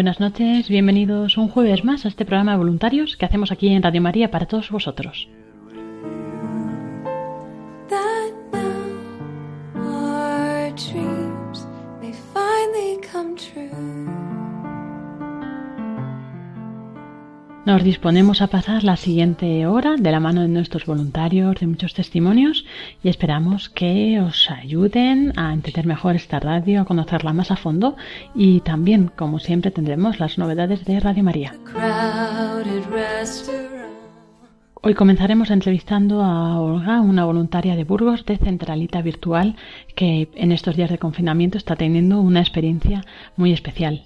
Buenas noches, bienvenidos un jueves más a este programa de voluntarios que hacemos aquí en Radio María para todos vosotros. Nos disponemos a pasar la siguiente hora de la mano de nuestros voluntarios, de muchos testimonios y esperamos que os ayuden a entender mejor esta radio, a conocerla más a fondo y también, como siempre, tendremos las novedades de Radio María. Hoy comenzaremos entrevistando a Olga, una voluntaria de Burgos de Centralita Virtual que en estos días de confinamiento está teniendo una experiencia muy especial.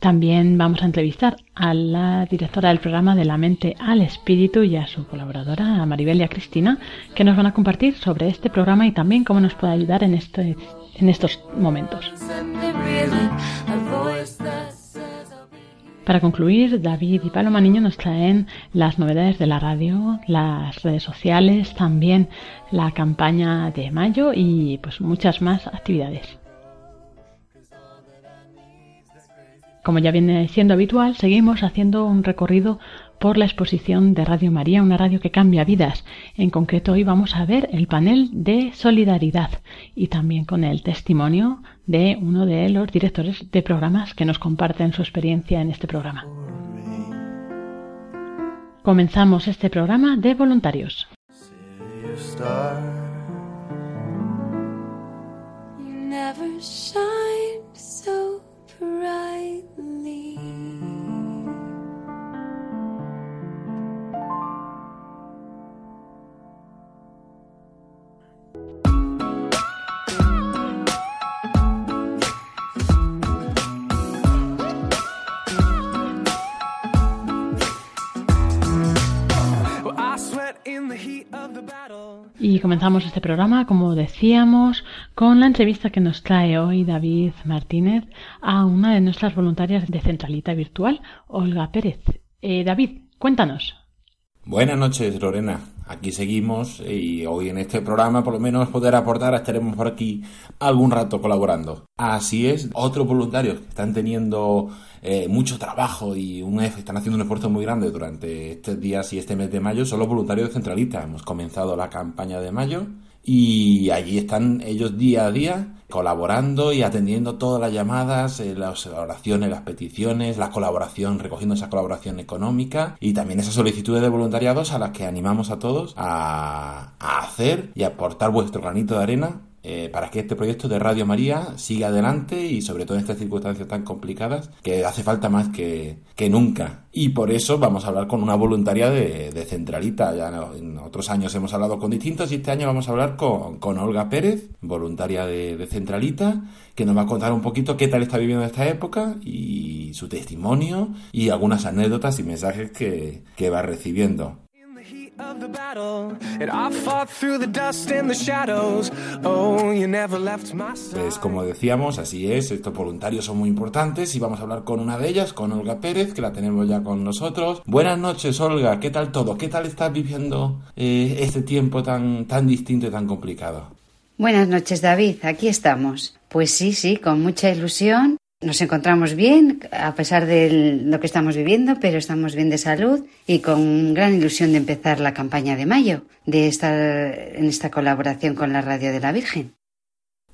También vamos a entrevistar a la directora del programa de la mente al espíritu y a su colaboradora, a Maribel y a Cristina, que nos van a compartir sobre este programa y también cómo nos puede ayudar en, este, en estos momentos. Para concluir, David y Paloma Niño nos traen las novedades de la radio, las redes sociales, también la campaña de mayo y pues muchas más actividades. Como ya viene siendo habitual, seguimos haciendo un recorrido por la exposición de Radio María, una radio que cambia vidas. En concreto, hoy vamos a ver el panel de solidaridad y también con el testimonio de uno de los directores de programas que nos comparten su experiencia en este programa. Comenzamos este programa de voluntarios. You brightly. Y comenzamos este programa, como decíamos, con la entrevista que nos trae hoy David Martínez a una de nuestras voluntarias de Centralita Virtual, Olga Pérez. Eh, David, cuéntanos. Buenas noches, Lorena. Aquí seguimos y hoy en este programa por lo menos poder aportar, estaremos por aquí algún rato colaborando. Así es, otros voluntarios que están teniendo eh, mucho trabajo y un, están haciendo un esfuerzo muy grande durante estos días y este mes de mayo son los voluntarios de Centralita. Hemos comenzado la campaña de mayo y allí están ellos día a día colaborando y atendiendo todas las llamadas, eh, las oraciones, las peticiones, la colaboración, recogiendo esa colaboración económica y también esas solicitudes de voluntariados a las que animamos a todos a, a hacer y aportar vuestro granito de arena eh, para que este proyecto de Radio María siga adelante y sobre todo en estas circunstancias tan complicadas que hace falta más que, que nunca. Y por eso vamos a hablar con una voluntaria de, de Centralita. Ya no- en otros años hemos hablado con distintos y este año vamos a hablar con, con Olga Pérez, voluntaria de, de Centralita, que nos va a contar un poquito qué tal está viviendo esta época y su testimonio y algunas anécdotas y mensajes que, que va recibiendo. Of the battle, and I fought through the dust and the shadows. Oh, you never left my side. Pues como decíamos, así es, estos voluntarios son muy importantes y vamos a hablar con una de ellas, con Olga Pérez, que la tenemos ya con nosotros. Buenas noches, Olga, ¿qué tal todo? ¿Qué tal estás viviendo eh, este tiempo tan, tan distinto y tan complicado? Buenas noches, David. Aquí estamos. Pues sí, sí, con mucha ilusión. Nos encontramos bien, a pesar de lo que estamos viviendo, pero estamos bien de salud y con gran ilusión de empezar la campaña de mayo, de estar en esta colaboración con la Radio de la Virgen.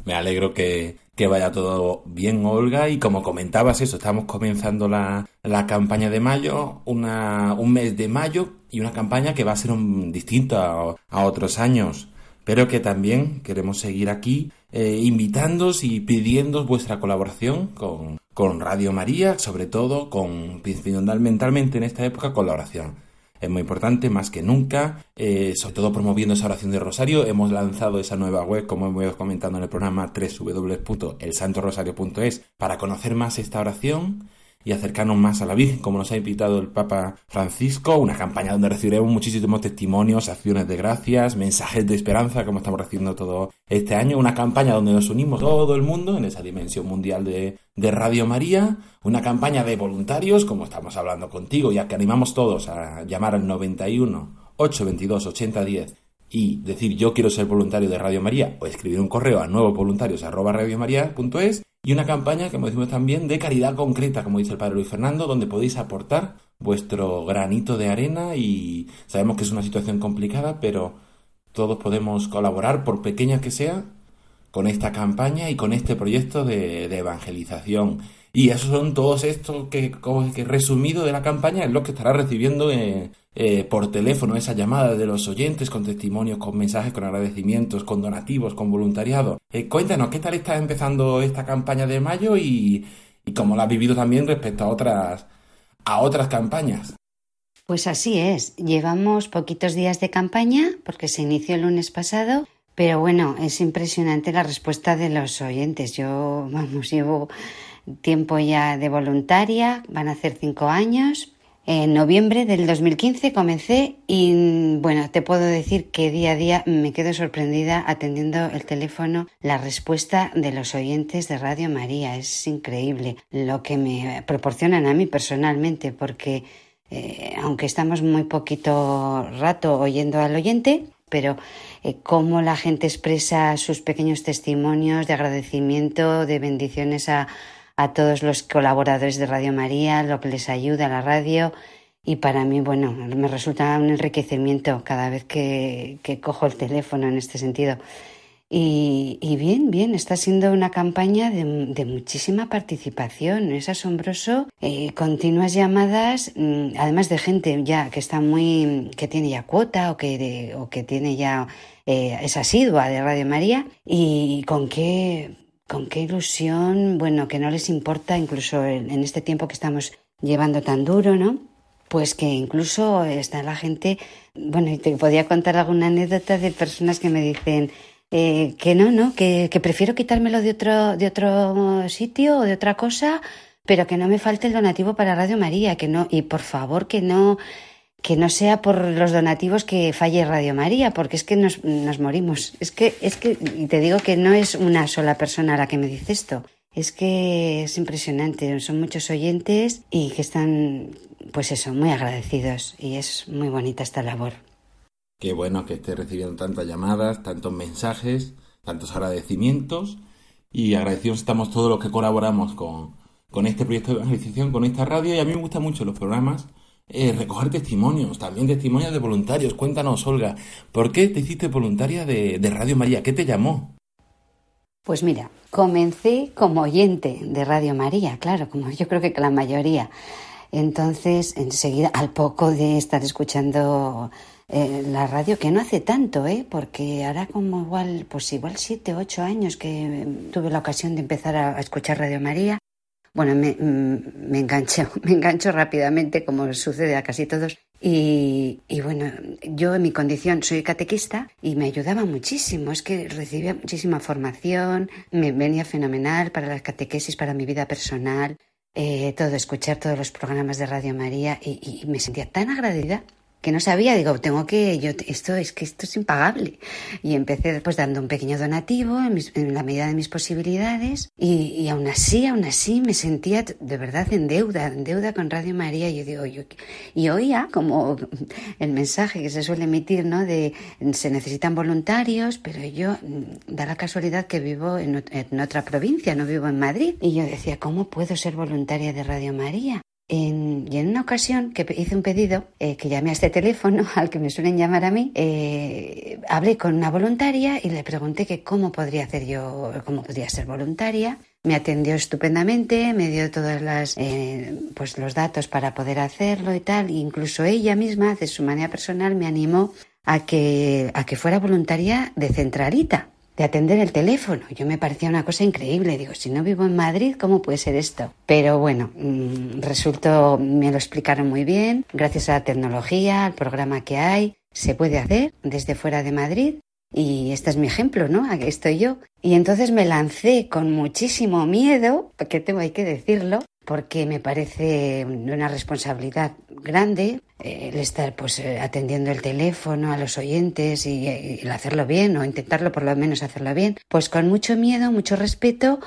Me alegro que, vaya todo bien, Olga. Y como comentabas eso, estamos comenzando la, la campaña de mayo, una, un mes de mayo y una campaña que va a ser un, distinta a, otros años, pero que también queremos seguir aquí eh, invitándos y pidiendo vuestra colaboración con, con Radio María, sobre todo con, fundamentalmente en esta época, colaboración es muy importante, más que nunca, eh, sobre todo promoviendo esa oración de rosario. Hemos lanzado esa nueva web, como hemos ido comentando en el programa, www.elsantorosario.es, para conocer más esta oración y acercarnos más a la Virgen, como nos ha invitado el Papa Francisco, una campaña donde recibiremos muchísimos testimonios, acciones de gracias, mensajes de esperanza, como estamos recibiendo todo este año, una campaña donde nos unimos todo el mundo en esa dimensión mundial de, de Radio María, una campaña de voluntarios, como estamos hablando contigo, ya que animamos todos a llamar al 91 822 8010 y decir yo quiero ser voluntario de Radio María o escribir un correo a nuevosvoluntarios@radiomaria.es y una campaña, como decimos también, de caridad concreta, como dice el Padre Luis Fernando, donde podéis aportar vuestro granito de arena y sabemos que es una situación complicada, pero todos podemos colaborar, por pequeña que sea, con esta campaña y con este proyecto de, evangelización. Y esos son todos estos que, que resumido de la campaña es lo que estará recibiendo en, eh, por teléfono esa llamada de los oyentes con testimonios, con mensajes, con agradecimientos, con donativos, con voluntariado. Eh, cuéntanos, ¿qué tal está empezando esta campaña de mayo y, y cómo la has vivido también respecto a otras, a otras campañas? Pues así es, llevamos poquitos días de campaña porque se inició el lunes pasado, pero bueno, es impresionante la respuesta de los oyentes. Yo, vamos, llevo tiempo ya de voluntaria, van a hacer cinco años, en noviembre del 2015 comencé y bueno, te puedo decir que día a día me quedo sorprendida atendiendo el teléfono la respuesta de los oyentes de Radio María. Es increíble lo que me proporcionan a mí personalmente porque eh, aunque estamos muy poquito rato oyendo al oyente, pero eh, cómo la gente expresa sus pequeños testimonios de agradecimiento, de bendiciones a, a todos los colaboradores de Radio María, lo que les ayuda a la radio. Y para mí, bueno, me resulta un enriquecimiento cada vez que, cojo el teléfono en este sentido. Y, bien, bien, está siendo una campaña de, muchísima participación. Es asombroso. Eh, continuas llamadas, mm, además de gente ya que está muy, que tiene ya cuota o que, o que tiene ya, eh, es asidua de Radio María. Y con qué con qué ilusión, bueno, que no les importa incluso en este tiempo que estamos llevando tan duro, ¿no? Pues que incluso está la gente, bueno, y te podía contar alguna anécdota de personas que me dicen eh, que no, no, que, que prefiero quitármelo de otro, de otro sitio o de otra cosa, pero que no me falte el donativo para Radio María, que no, y por favor que no, que no sea por los donativos que falle Radio María, porque es que nos, nos, morimos. Es que, es que, y te digo que no es una sola persona la que me dice esto. Es que es impresionante, son muchos oyentes y que están, pues eso, muy agradecidos y es muy bonita esta labor. Qué bueno que esté recibiendo tantas llamadas, tantos mensajes, tantos agradecimientos y agradecidos estamos todos los que colaboramos con, con este proyecto de evangelización, con esta radio y a mí me gustan mucho los programas eh, recoger testimonios, también testimonios de voluntarios. Cuéntanos, Olga, ¿por qué te hiciste voluntaria de, Radio María? ¿Qué te llamó? Pues mira, comencé como oyente de Radio María, claro, como yo creo que la mayoría. Entonces, enseguida, al poco de estar escuchando eh, la radio, que no hace tanto, ¿eh? porque ahora como igual, pues igual siete, ocho años que tuve la ocasión de empezar a escuchar Radio María, bueno, me, mm, me engancho, me engancho rápidamente, como sucede a casi todos. Y, bueno, yo en mi condición soy catequista y me ayudaba muchísimo. Es que recibía muchísima formación, me venía fenomenal para las catequesis, para mi vida personal, eh, todo, escuchar todos los programas de Radio María y, y me sentía tan agradecida que no sabía, digo, tengo que, yo, esto es que esto es impagable. Y empecé después dando un pequeño donativo en, la medida de mis posibilidades y, y, aún así, aún así me sentía de verdad en deuda, en deuda con Radio María. Yo digo, yo, y oía como el mensaje que se suele emitir, ¿no? De se necesitan voluntarios, pero yo mm, da la casualidad que vivo en, en otra provincia, no vivo en Madrid. Y yo decía, ¿cómo puedo ser voluntaria de Radio María? En, y en una ocasión que hice un pedido, eh, que llamé a este teléfono al que me suelen llamar a mí, eh, hablé con una voluntaria y le pregunté que cómo podría hacer yo, cómo podría ser voluntaria. Me atendió estupendamente, me dio todos las, eh, pues los datos para poder hacerlo y tal. E incluso ella misma, de su manera personal, me animó a que, a que fuera voluntaria de centralita de atender el teléfono. Yo me parecía una cosa increíble. Digo, si no vivo en Madrid, ¿cómo puede ser esto? Pero bueno, mm, resultó, me lo explicaron muy bien. Gracias a la tecnología, al programa que hay, se puede hacer desde fuera de Madrid. Y este es mi ejemplo, ¿no? Aquí estoy yo. Y entonces me lancé con muchísimo miedo, porque tengo que decirlo, porque me parece una responsabilidad grande eh, el estar pues eh, atendiendo el teléfono a los oyentes y, y, hacerlo bien o intentarlo por lo menos hacerlo bien pues con mucho miedo mucho respeto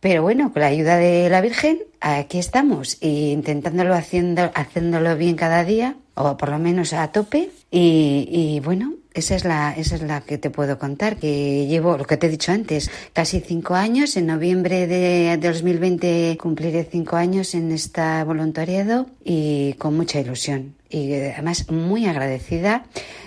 pero bueno con la ayuda de la Virgen aquí estamos intentándolo haciendo haciéndolo bien cada día o por lo menos a tope y, y bueno esa es la, esa es la que te puedo contar, que llevo, lo que te he dicho antes, casi cinco años. En noviembre de, de 2020 cumpliré cinco años en esta voluntariado y con mucha ilusión. Y además muy agradecida.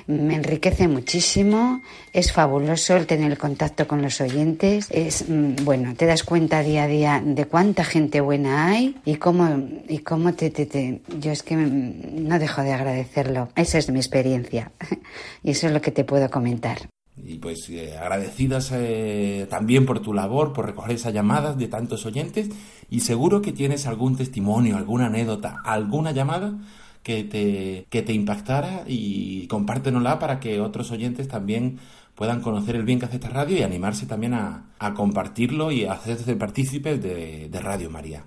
Me enriquece muchísimo, es fabuloso el tener el contacto con los oyentes, es mm, bueno, te das cuenta día a día de cuánta gente buena hay y cómo y cómo te, te, te yo es que no dejo de agradecerlo. Esa es mi experiencia. Y eso es lo que te puedo comentar. Y pues eh, agradecidas eh, también por tu labor, por recoger esas llamadas de tantos oyentes. Y seguro que tienes algún testimonio, alguna anécdota, alguna llamada que te, que te impactara y compártenosla para que otros oyentes también puedan conocer el bien que hace esta radio y animarse también a, a compartirlo y a hacerse partícipes de, de Radio María.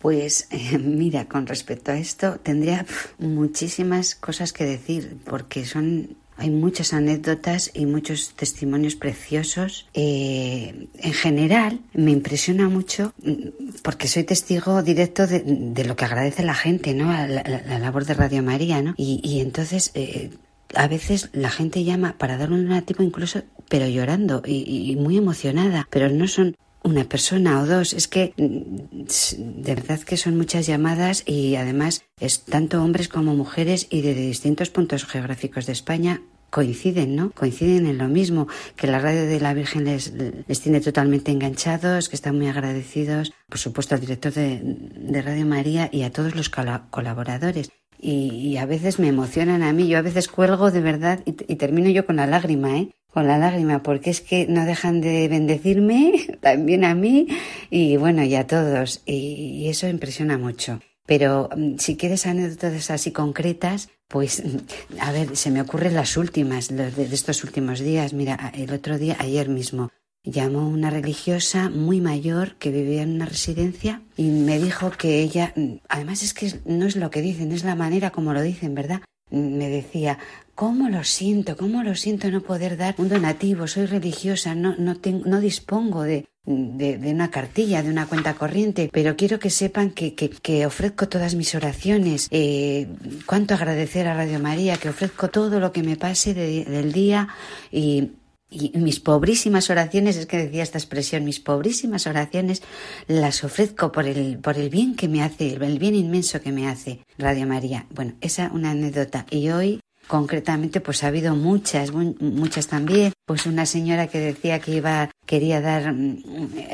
Pues eh, mira, con respecto a esto tendría muchísimas cosas que decir porque son hay muchas anécdotas y muchos testimonios preciosos. Eh, en general, me impresiona mucho mm, porque soy testigo directo de, lo que agradece la gente, ¿no? La labor de Radio María, ¿no? Y, y entonces, eh, a veces la gente llama para dar un donativo incluso, pero llorando y, y muy emocionada. Pero no son una persona o dos. Es que mm, de verdad que son muchas llamadas y además es tanto hombres como mujeres y de distintos puntos geográficos de España coinciden, ¿no? Coinciden en lo mismo, que la radio de la Virgen les, les tiene totalmente enganchados, que están muy agradecidos, por supuesto al director de, de Radio María y a todos los colaboradores. Y, y, a veces me emocionan a mí, yo a veces cuelgo de verdad y, y termino yo con la lágrima, ¿eh? Con la lágrima, porque es que no dejan de bendecirme, también a mí, y bueno, y a todos, y, y eso impresiona mucho. Pero si quieres anécdotas así concretas, pues a ver, se me ocurren las últimas, de, de estos últimos días. Mira, el otro día, ayer mismo, llamó una religiosa muy mayor que vivía en una residencia y me dijo que ella, además es que no es lo que dicen, es la manera como lo dicen, ¿verdad? Me decía, ¿Cómo lo siento? ¿Cómo lo siento no poder dar un donativo? Soy religiosa, no, no, tengo, no dispongo de, de, una cartilla, de una cuenta corriente, pero quiero que sepan que, que, que ofrezco todas mis oraciones, eh, cuánto agradecer a Radio María, que ofrezco todo lo que me pase de, del día y y mis pobrísimas oraciones, es que decía esta expresión, mis pobrísimas oraciones las ofrezco por el, por el bien que me hace, el bien inmenso que me hace Radio María. Bueno, esa una anécdota. Y hoy concretamente pues ha habido muchas muchas también pues una señora que decía que iba quería dar mm,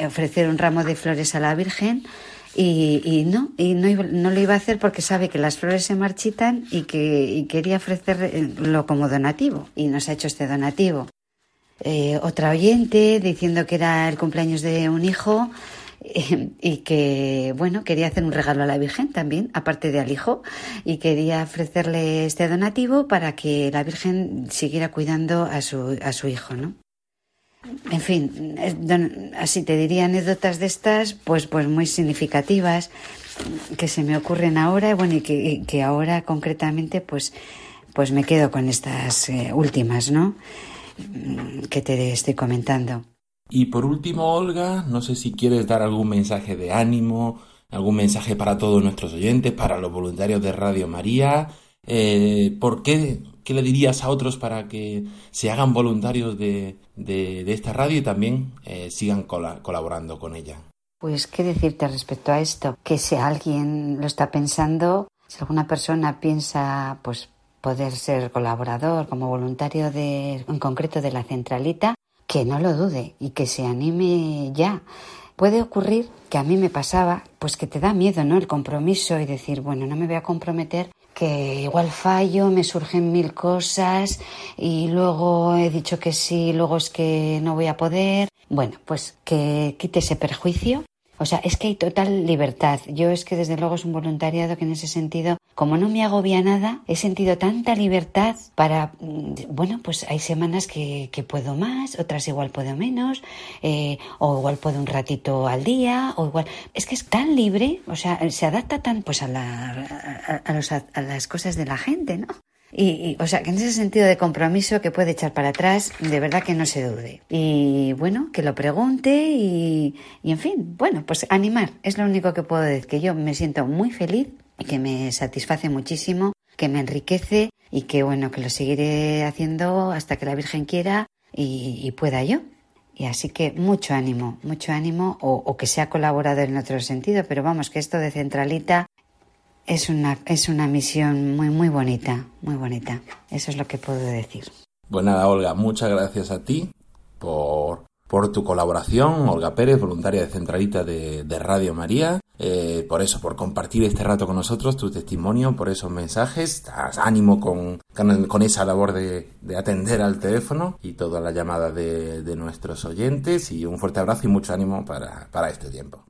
ofrecer un ramo de flores a la Virgen y, y no y no, no lo iba a hacer porque sabe que las flores se marchitan y que y quería ofrecerlo como donativo y nos ha hecho este donativo eh, otra oyente diciendo que era el cumpleaños de un hijo y que, bueno, quería hacer un regalo a la Virgen también, aparte de al hijo, y quería ofrecerle este donativo para que la Virgen siguiera cuidando a su, a su hijo, ¿no? En fin, así te diría anécdotas de estas, pues, pues muy significativas que se me ocurren ahora, bueno, y que, y que ahora concretamente, pues, pues me quedo con estas eh, últimas, ¿no? Que te estoy comentando. Y por último, Olga, no sé si quieres dar algún mensaje de ánimo, algún mensaje para todos nuestros oyentes, para los voluntarios de Radio María. Eh, ¿Por qué? ¿Qué le dirías a otros para que se hagan voluntarios de, de, de esta radio y también eh, sigan col colaborando con ella? Pues qué decirte respecto a esto, que si alguien lo está pensando, si alguna persona piensa pues poder ser colaborador como voluntario de en concreto de la centralita, que no lo dude y que se anime ya. Puede ocurrir que a mí me pasaba, pues que te da miedo, ¿no? El compromiso y decir, bueno, no me voy a comprometer que igual fallo, me surgen mil cosas y luego he dicho que sí, luego es que no voy a poder. Bueno, pues que quite ese perjuicio. O sea, es que hay total libertad. Yo es que desde luego es un voluntariado que en ese sentido, como no me agobia nada, he sentido tanta libertad para, mm, bueno, pues hay semanas que, que puedo más, otras igual puedo menos, eh, o igual puedo un ratito al día, o igual... Es que es tan libre, o sea, se adapta tan pues a, la, a, a los, a las cosas de la gente, ¿no? Y, y, o sea, que en ese sentido de compromiso que puede echar para atrás, de verdad que no se dude. Y bueno, que lo pregunte y, y en fin, bueno, pues animar. Es lo único que puedo decir, que yo me siento muy feliz y que me satisface muchísimo, que me enriquece y que bueno, que lo seguiré haciendo hasta que la Virgen quiera y, pueda yo. Y así que mucho ánimo, mucho ánimo, o, o, que sea colaborador en otro sentido, pero vamos, que esto de centralita es una, es una misión muy, muy bonita, muy bonita. Eso es lo que puedo decir. Pues nada, Olga, muchas gracias a ti por, por tu colaboración. Olga Pérez, voluntaria de Centralita de, de Radio María. Eh, por eso, por compartir este rato con nosotros, tu testimonio, por esos mensajes. Ánimo con, con esa labor de, de, atender al teléfono y todas las llamadas de, de, nuestros oyentes. Y un fuerte abrazo y mucho ánimo para, para este tiempo.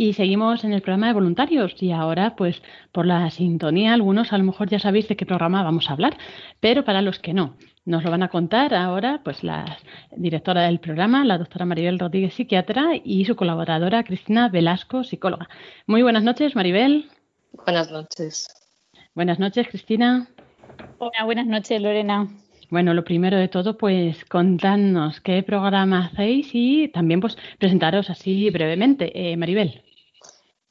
Y seguimos en el programa de voluntarios y ahora pues por la sintonía algunos a lo mejor ya sabéis de qué programa vamos a hablar, pero para los que no, nos lo van a contar ahora pues la directora del programa, la doctora Maribel Rodríguez, psiquiatra, y su colaboradora Cristina Velasco, psicóloga. Muy buenas noches, Maribel. Buenas noches. Buenas noches, Cristina. Hola, buenas noches, Lorena. Bueno, lo primero de todo, pues contadnos qué programa hacéis y también pues presentaros así brevemente. Eh, Maribel.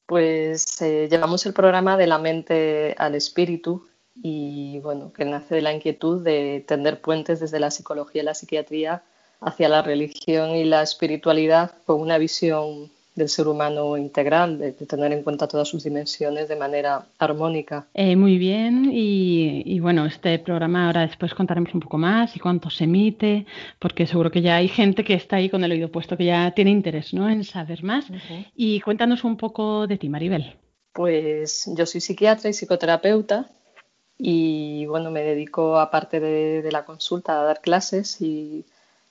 Pues eh, llevamos el programa de la mente al espíritu y bueno, que nace de la inquietud de tender puentes desde la psicología y la psiquiatría hacia la religión y la espiritualidad con una visión del ser humano integral, de, de, tener en cuenta todas sus dimensiones de manera armónica. Eh, muy bien, y, y, bueno, este programa ahora después contaremos un poco más y cuánto se emite, porque seguro que ya hay gente que está ahí con el oído puesto, que ya tiene interés ¿no? en saber más. Uh -huh. Y cuéntanos un poco de ti, Maribel. Pues yo soy psiquiatra y psicoterapeuta y bueno, me dedico aparte de, de la consulta a dar clases y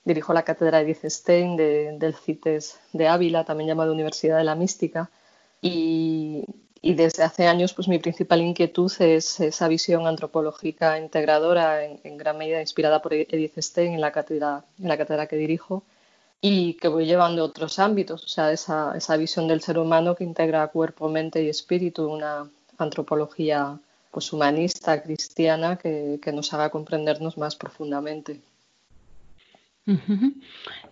dirijo la cátedra Edith Stein de, del CITES de Ávila, también llamada Universidad de la Mística, y, y, desde hace años pues mi principal inquietud es esa visión antropológica integradora, en, en, gran medida inspirada por Edith Stein en la cátedra, en la cátedra que dirijo, y que voy llevando a otros ámbitos, o sea, esa, esa visión del ser humano que integra cuerpo, mente y espíritu, una antropología pues humanista, cristiana, que, que nos haga comprendernos más profundamente.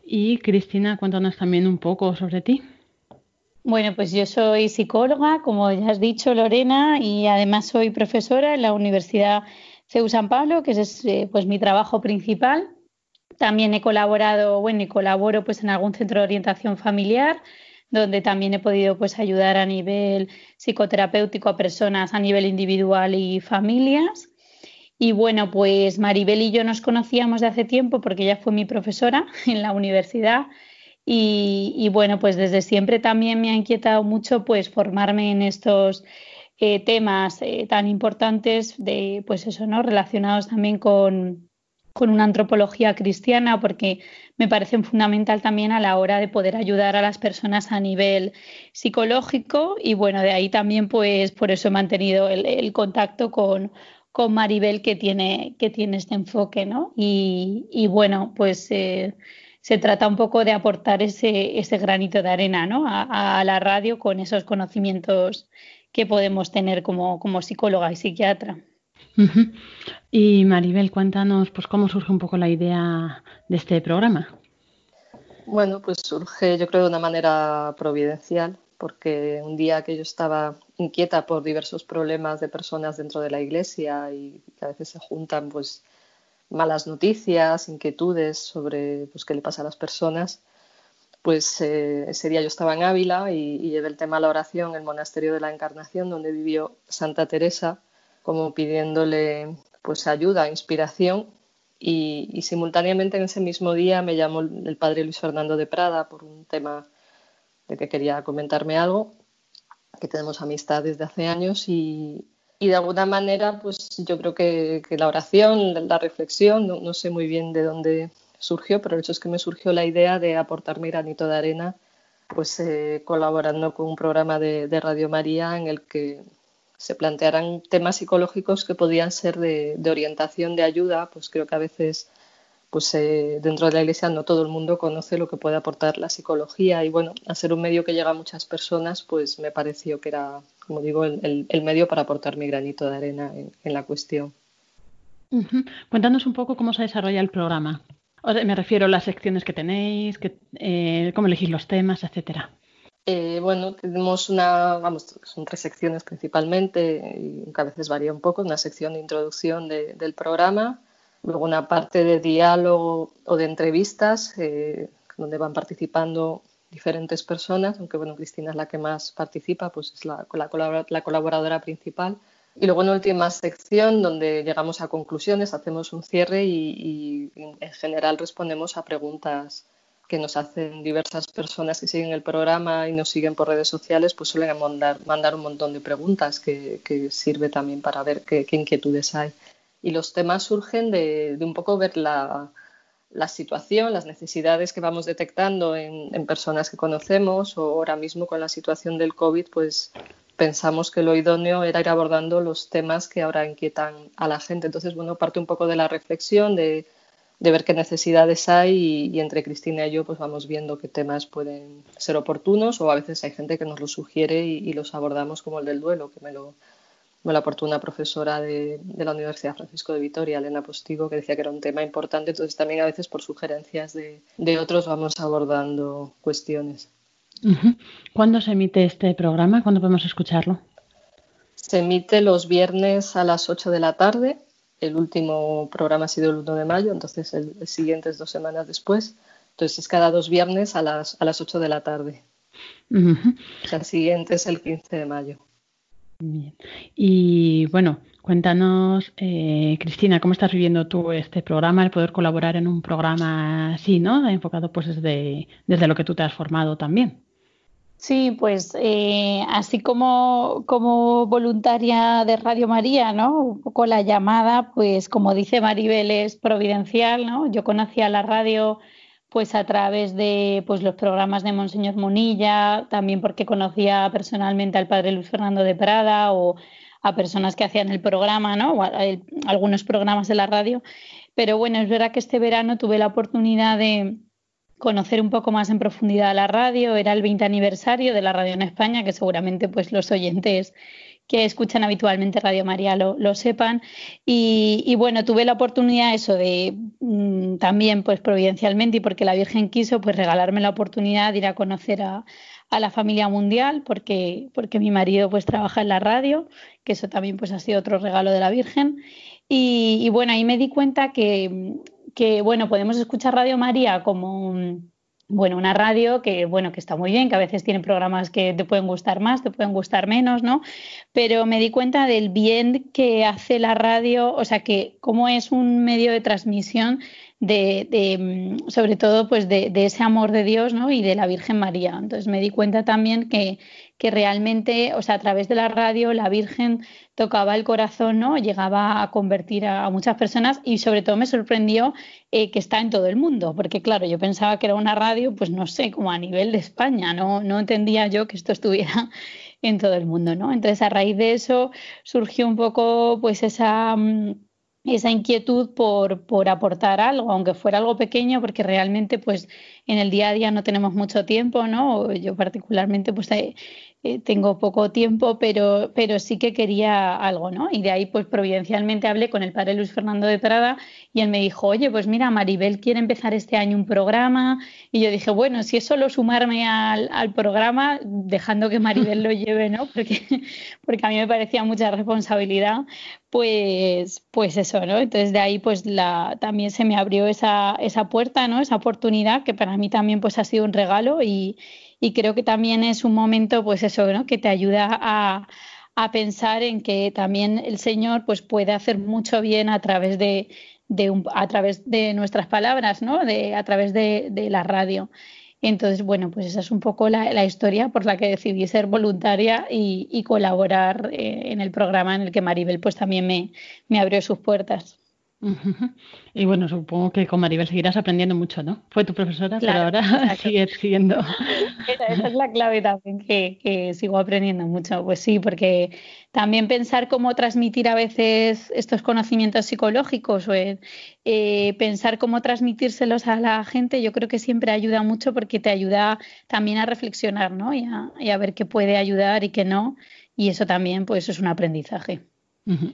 Y Cristina, cuéntanos también un poco sobre ti. Bueno, pues yo soy psicóloga, como ya has dicho, Lorena, y además soy profesora en la Universidad CEU San Pablo, que es eh, pues mi trabajo principal. También he colaborado, bueno, y colaboro pues en algún centro de orientación familiar, donde también he podido pues ayudar a nivel psicoterapéutico a personas a nivel individual y familias. Y bueno, pues Maribel y yo nos conocíamos de hace tiempo porque ella fue mi profesora en la universidad y, y bueno, pues desde siempre también me ha inquietado mucho pues formarme en estos eh, temas eh, tan importantes de pues eso, ¿no? Relacionados también con, con una antropología cristiana porque me parecen fundamental también a la hora de poder ayudar a las personas a nivel psicológico y bueno, de ahí también pues por eso he mantenido el, el contacto con con Maribel que tiene, que tiene este enfoque, ¿no? Y, y bueno, pues eh, se trata un poco de aportar ese, ese granito de arena, ¿no? A, a, la radio con esos conocimientos que podemos tener como, como psicóloga y psiquiatra. Y Maribel, cuéntanos pues cómo surge un poco la idea de este programa. Bueno, pues surge yo creo de una manera providencial, porque un día que yo estaba inquieta por diversos problemas de personas dentro de la iglesia y que a veces se juntan pues malas noticias, inquietudes sobre pues, qué le pasa a las personas, pues eh, ese día yo estaba en Ávila y, y, llevé el tema a la oración en el monasterio de la Encarnación, donde vivió Santa Teresa, como pidiéndole pues ayuda, inspiración. Y, y, simultáneamente en ese mismo día me llamó el padre Luis Fernando de Prada por un tema de que quería comentarme algo, que tenemos amistad desde hace años y, de alguna manera pues yo creo que, la oración, la reflexión, no, sé muy bien de dónde surgió, pero el hecho es que me surgió la idea de aportar mi granito de arena pues eh, colaborando con un programa de, Radio María en el que se plantearan temas psicológicos que podían ser de orientación, de ayuda, pues creo que a veces pues eh, dentro de la iglesia no todo el mundo conoce lo que puede aportar la psicología y bueno, a ser un medio que llega a muchas personas, pues me pareció que era, como digo, el, el, el medio para aportar mi granito de arena en, en la cuestión. Uh -huh. Cuéntanos un poco cómo se desarrolla el programa. O sea, me refiero a las secciones que tenéis, que, eh, cómo elegís los temas, etcétera. Eh, bueno, tenemos una, vamos, son tres secciones principalmente, y que a veces varía un poco, una sección de introducción de, del programa, luego una parte de diálogo o de entrevistas, eh, donde van participando diferentes personas, aunque bueno, Cristina es la que más participa, pues es la, la, la colaboradora principal. Y luego una última sección donde llegamos a conclusiones, hacemos un cierre y, en general respondemos a preguntas que nos hacen diversas personas que siguen el programa y nos siguen por redes sociales, pues suelen mandar, mandar un montón de preguntas que, que sirve también para ver qué, inquietudes hay. Y los temas surgen de, un poco ver la, situación, las necesidades que vamos detectando en, personas que conocemos o ahora mismo con la situación del COVID, pues pensamos que lo idóneo era ir abordando los temas que ahora inquietan a la gente. Entonces, bueno, parte un poco de la reflexión de ver qué necesidades hay y, entre Cristina y yo pues vamos viendo qué temas pueden ser oportunos o a veces hay gente que nos lo sugiere y los abordamos como el del duelo, que me lo, me lo aportó una profesora de, de, la Universidad Francisco de Vitoria, Elena Postigo, que decía que era un tema importante, entonces también a veces por sugerencias de, de otros vamos abordando cuestiones. ¿Cuándo se emite este programa? ¿Cuándo podemos escucharlo? Se emite los viernes a las 8 de la tarde el último programa ha sido el 1 de mayo, entonces el, el, siguiente es dos semanas después. Entonces es cada dos viernes a las, a las 8 de la tarde. Uh -huh. o sea, el siguiente es el 15 de mayo. Bien. Y bueno, cuéntanos, eh, Cristina, ¿cómo estás viviendo tú este programa, el poder colaborar en un programa así, ¿no? Enfocado pues desde, desde lo que tú te has formado también. Sí, pues eh, así como, como voluntaria de Radio María, ¿no? Un poco la llamada, pues como dice Maribel, es providencial, ¿no? Yo conocía la radio pues a través de pues, los programas de Monseñor Munilla, también porque conocía personalmente al padre Luis Fernando de Prada o a personas que hacían el programa, ¿no? O algunos programas de la radio. Pero bueno, es verdad que este verano tuve la oportunidad de, conocer un poco más en profundidad la radio. Era el 20 aniversario de la radio en España, que seguramente pues los oyentes que escuchan habitualmente Radio María lo, lo sepan. Y, y, bueno, tuve la oportunidad eso de mmm, también, pues providencialmente y porque la Virgen quiso, pues regalarme la oportunidad de ir a conocer a, a la familia mundial, porque, porque mi marido pues trabaja en la radio, que eso también pues ha sido otro regalo de la Virgen. Y, y bueno, ahí me di cuenta que que bueno, podemos escuchar Radio María como bueno, una radio que bueno, que está muy bien, que a veces tiene programas que te pueden gustar más, te pueden gustar menos, ¿no? Pero me di cuenta del bien que hace la radio, o sea, que cómo es un medio de transmisión de, de sobre todo pues de, de, ese amor de Dios, ¿no? Y de la Virgen María. Entonces me di cuenta también que que realmente, o sea, a través de la radio la Virgen tocaba el corazón, ¿no? Llegaba a convertir a, muchas personas y sobre todo me sorprendió eh, que está en todo el mundo, porque claro, yo pensaba que era una radio, pues no sé, como a nivel de España, no, no entendía yo que esto estuviera en todo el mundo, ¿no? Entonces a raíz de eso surgió un poco pues esa esa inquietud por, por, aportar algo, aunque fuera algo pequeño, porque realmente pues en el día a día no tenemos mucho tiempo, ¿no? Yo particularmente pues eh, tengo poco tiempo, pero, pero sí que quería algo, ¿no? Y de ahí, pues providencialmente hablé con el padre Luis Fernando de Prada y él me dijo, oye, pues mira, Maribel quiere empezar este año un programa. Y yo dije, bueno, si es solo sumarme al, al programa, dejando que Maribel lo lleve, ¿no? Porque, porque a mí me parecía mucha responsabilidad, pues, pues eso, ¿no? Entonces de ahí, pues la, también se me abrió esa, esa puerta, ¿no? Esa oportunidad que para mí también pues ha sido un regalo y, y creo que también es un momento, pues eso, ¿no? que te ayuda a, a, pensar en que también el Señor pues puede hacer mucho bien a través de, de a través de nuestras palabras, ¿no? De, a través de, de, la radio. Entonces, bueno, pues esa es un poco la, la historia por la que decidí ser voluntaria y, y colaborar eh, en el programa en el que Maribel pues también me, me abrió sus puertas. Y bueno, supongo que con Maribel seguirás aprendiendo mucho, ¿no? Fue tu profesora, pero ahora sigues siendo. Esa, esa, es la clave también, que, que, sigo aprendiendo mucho. Pues sí, porque también pensar cómo transmitir a veces estos conocimientos psicológicos o eh, pensar cómo transmitírselos a la gente, yo creo que siempre ayuda mucho porque te ayuda también a reflexionar, ¿no? Y a, y a ver qué puede ayudar y qué no. Y eso también, pues, es un aprendizaje.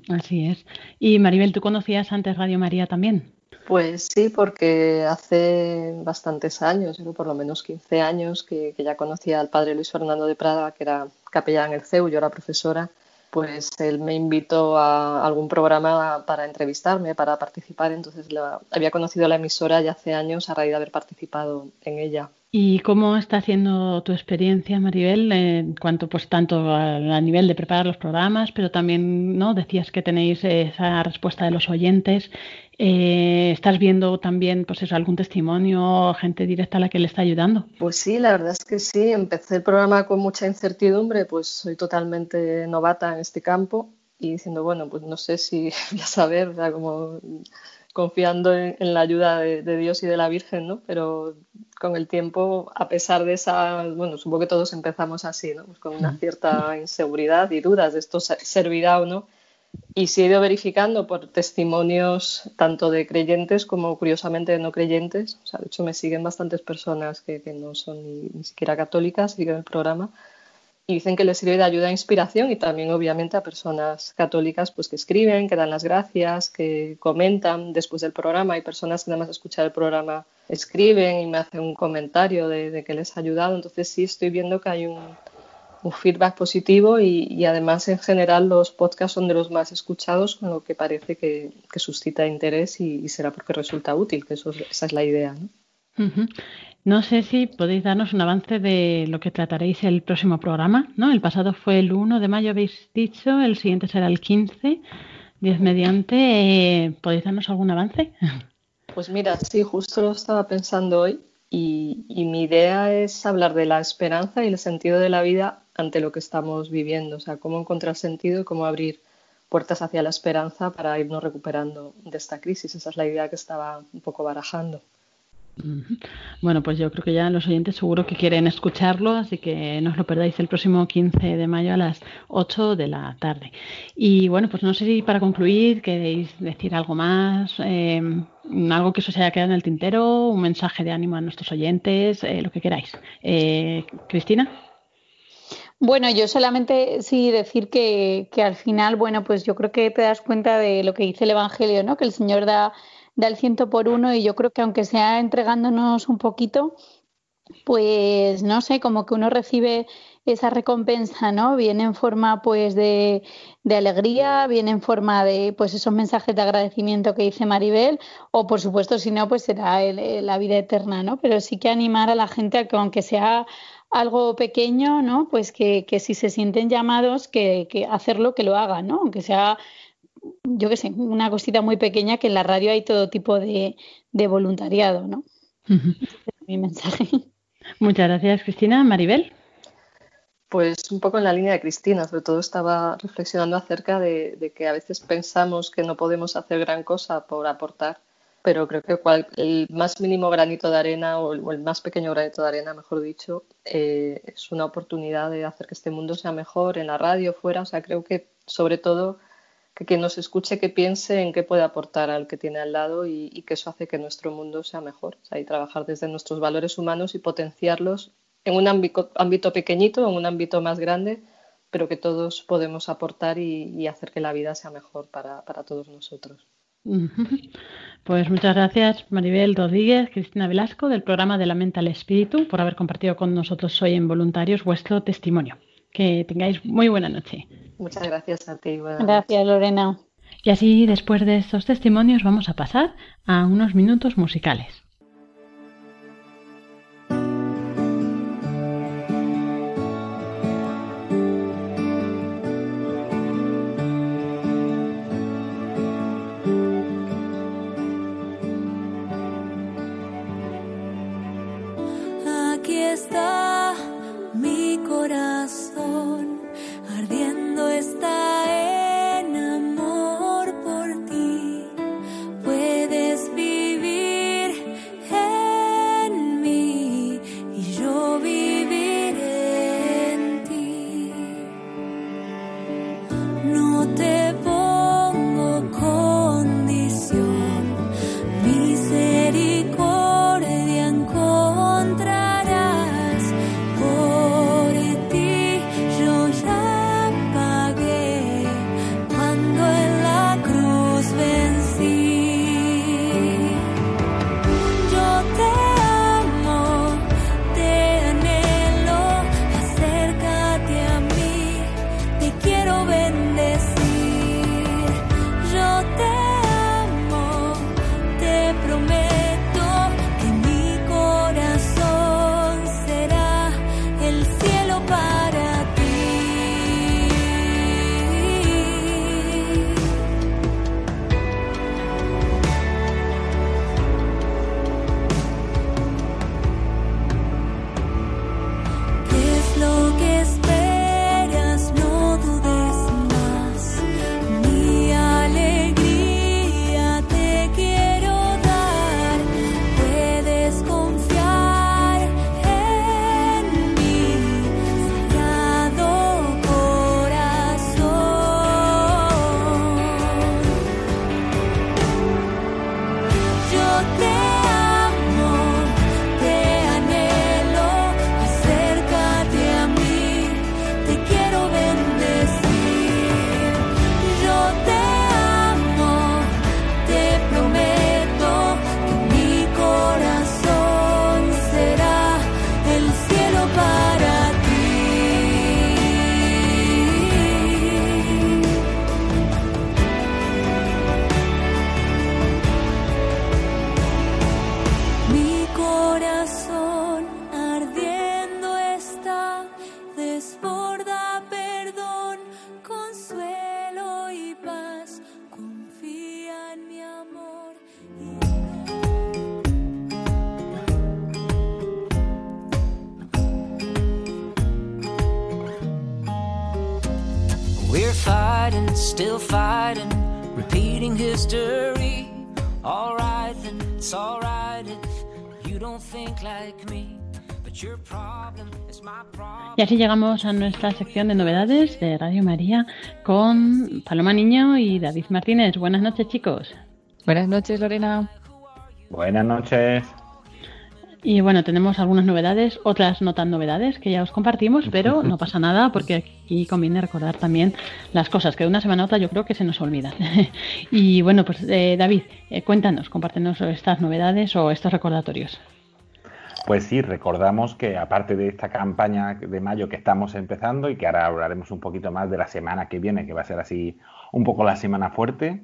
Así es. Y Maribel, ¿tú conocías antes Radio María también? Pues sí, porque hace bastantes años, por lo menos 15 años, que, que, ya conocía al padre Luis Fernando de Prada, que era capellán en el CEU, yo era profesora, pues él me invitó a algún programa para entrevistarme, para participar, entonces la, había conocido la emisora ya hace años a raíz de haber participado en ella. ¿Y cómo está haciendo tu experiencia, Maribel, en cuanto pues tanto a, a, nivel de preparar los programas, pero también no decías que tenéis esa respuesta de los oyentes? Eh, ¿Estás viendo también pues eso, algún testimonio, gente directa a la que le está ayudando? Pues sí, la verdad es que sí. Empecé el programa con mucha incertidumbre, pues soy totalmente novata en este campo y diciendo, bueno, pues no sé si voy a saber, o sea, como confiando en, en la ayuda de, de, Dios y de la Virgen, ¿no? Pero con el tiempo, a pesar de esa, bueno, supongo que todos empezamos así, ¿no? Pues con una cierta inseguridad y dudas de esto servirá o no. Y sí he ido verificando por testimonios tanto de creyentes como curiosamente de no creyentes. O sea, de hecho me siguen bastantes personas que, que no son ni, ni, siquiera católicas, siguen el programa y dicen que les sirve de ayuda e inspiración y también obviamente a personas católicas pues que escriben, que dan las gracias, que comentan después del programa. Hay personas que nada más escuchar el programa escriben y me hacen un comentario de, de que les ha ayudado. Entonces sí estoy viendo que hay un, un feedback positivo y, y, además en general los podcasts son de los más escuchados, con lo que parece que, que suscita interés y, y, será porque resulta útil, que eso, esa es la idea. ¿no? Uh -huh. No sé si podéis darnos un avance de lo que trataréis el próximo programa, ¿no? El pasado fue el 1 de mayo, habéis dicho, el siguiente será el 15, 10 mediante. Eh, ¿Podéis darnos algún avance? Pues mira, sí, justo lo estaba pensando hoy y, y, mi idea es hablar de la esperanza y el sentido de la vida ante lo que estamos viviendo, o sea, cómo encontrar sentido y cómo abrir puertas hacia la esperanza para irnos recuperando de esta crisis. Esa es la idea que estaba un poco barajando. Bueno, pues yo creo que ya los oyentes seguro que quieren escucharlo, así que no os lo perdáis el próximo 15 de mayo a las 8 de la tarde. Y bueno, pues no sé si para concluir queréis decir algo más, eh, algo que os haya quedado en el tintero, un mensaje de ánimo a nuestros oyentes, eh, lo que queráis. Eh, Cristina. Bueno, yo solamente sí decir que, que al final, bueno, pues yo creo que te das cuenta de lo que dice el Evangelio, ¿no? Que el Señor da da el ciento por uno y yo creo que aunque sea entregándonos un poquito, pues no sé, como que uno recibe esa recompensa, ¿no? Viene en forma pues de, de, alegría, viene en forma de pues esos mensajes de agradecimiento que dice Maribel, o por supuesto, si no, pues será la vida eterna, ¿no? Pero sí que animar a la gente a que aunque sea algo pequeño, ¿no? Pues que, que si se sienten llamados, que, que hacerlo, que lo hagan, ¿no? Aunque sea yo qué sé, una cosita muy pequeña que en la radio hay todo tipo de, de voluntariado, ¿no? Uh -huh. es mi mensaje. Muchas gracias, Cristina. Maribel. Pues un poco en la línea de Cristina, sobre todo estaba reflexionando acerca de, de, que a veces pensamos que no podemos hacer gran cosa por aportar, pero creo que cual, el más mínimo granito de arena o el, o el, más pequeño granito de arena, mejor dicho, eh, es una oportunidad de hacer que este mundo sea mejor en la radio, fuera. O sea, creo que sobre todo que quien nos escuche que piense en qué puede aportar al que tiene al lado y, y que eso hace que nuestro mundo sea mejor. O sea, y trabajar desde nuestros valores humanos y potenciarlos en un ámbito, ámbito pequeñito, en un ámbito más grande, pero que todos podemos aportar y, hacer que la vida sea mejor para, todos nosotros. Pues muchas gracias Maribel Rodríguez, Cristina Velasco del programa de la Mente al Espíritu por haber compartido con nosotros hoy en Voluntarios vuestro testimonio. Que tengáis muy buena noche. Muchas gracias a ti. Gracias Lorena. Y así después de estos testimonios vamos a pasar a unos minutos musicales. Y así llegamos a nuestra sección de novedades de Radio María con Paloma Niño y David Martínez. Buenas noches, chicos. Buenas noches, Lorena. Buenas noches. Y bueno, tenemos algunas novedades, otras no tan novedades que ya os compartimos, pero no pasa nada porque aquí conviene recordar también las cosas que de una semana a otra yo creo que se nos olvidan. y bueno, pues eh, David, eh, cuéntanos, compártenos estas novedades o estos recordatorios. Pues sí, recordamos que aparte de esta campaña de mayo que estamos empezando y que ahora hablaremos un poquito más de la semana que viene, que va a ser así un poco la semana fuerte